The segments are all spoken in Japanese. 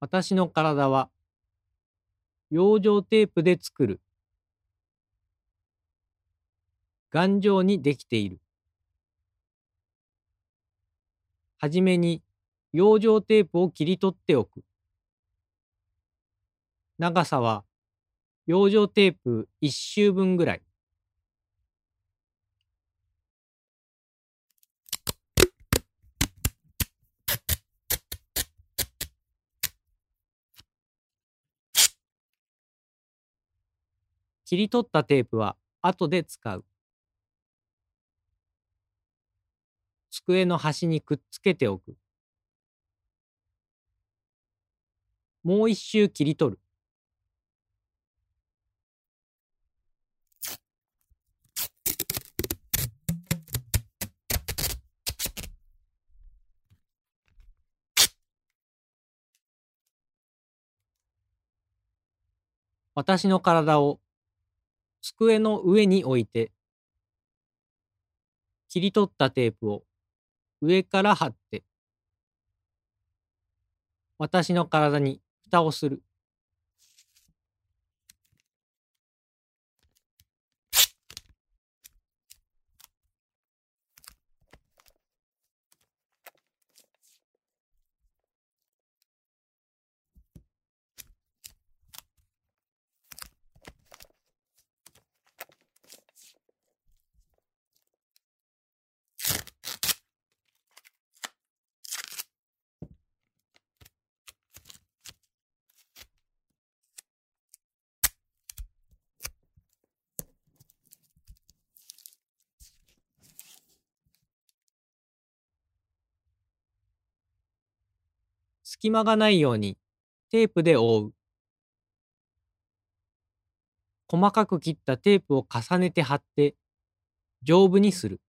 私の体は養生テープで作る頑丈にできている。はじめに養生テープを切り取っておく。長さは養生テープ1周分ぐらい。切り取ったテープは後で使う。机の端にくっつけておく。もう一周切り取る。私の体を机の上に置いて、切り取ったテープを上から貼って、私の体に蓋をする。隙間がないようにテープで覆う。細かく切ったテープを重ねて貼って丈夫にする。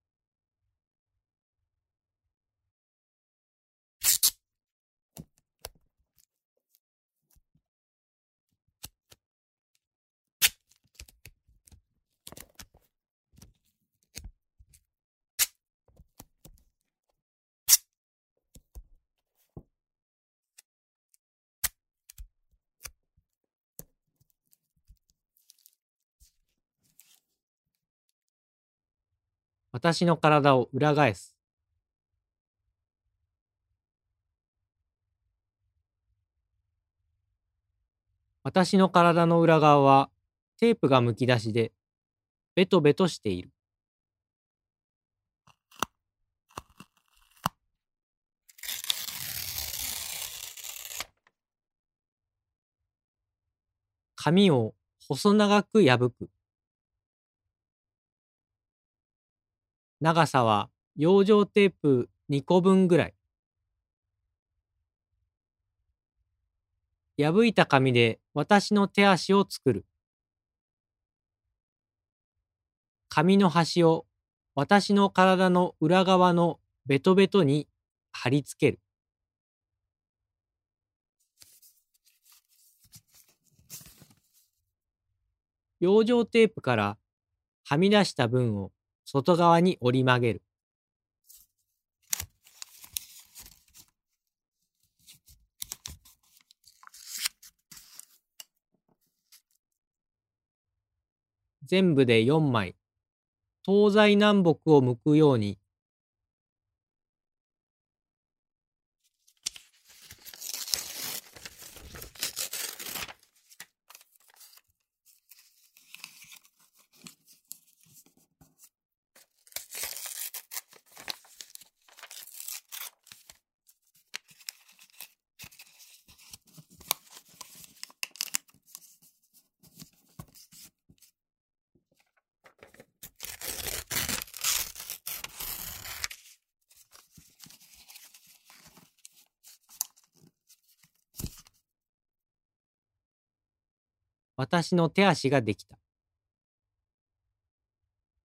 私の体を裏返す。私の体の裏側はテープがむき出しでベトベトしている。紙を細長く破く。長さは養生テープ2個分ぐらい。破いた紙で私の手足を作る。紙の端を私の体の裏側のベトベトに貼り付ける。養生テープからはみ出した分を外側に折り曲げる。全部で4枚、東西南北を向くように私の手足ができた。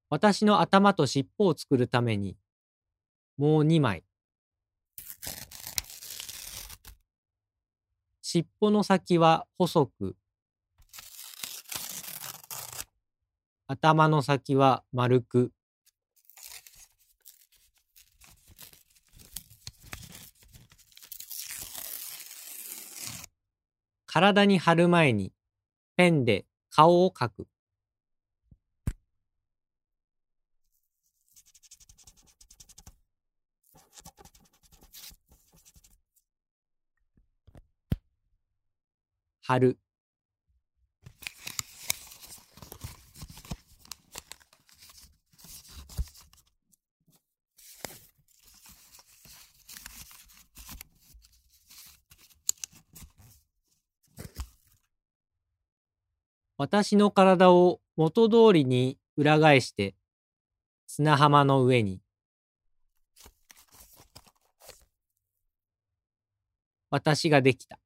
私の頭と尻尾を作るために、もう2枚。尻尾の先は細く、頭の先は丸く、体に貼る前にペンで顔を描く。貼る。私の体を元通りに裏返して砂浜の上に私ができた。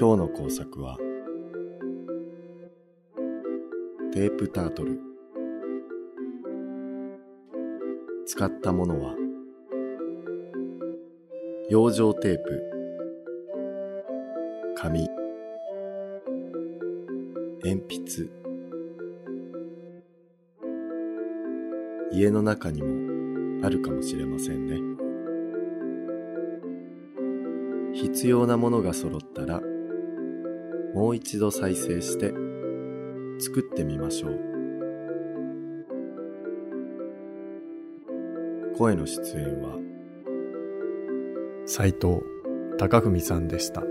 今日の工作はテープタートル使ったものは養生テープ紙鉛筆家の中にもあるかもしれませんね。必要なものが揃ったらもう一度再生して作ってみましょう。声の出演は斉藤隆文さんでした。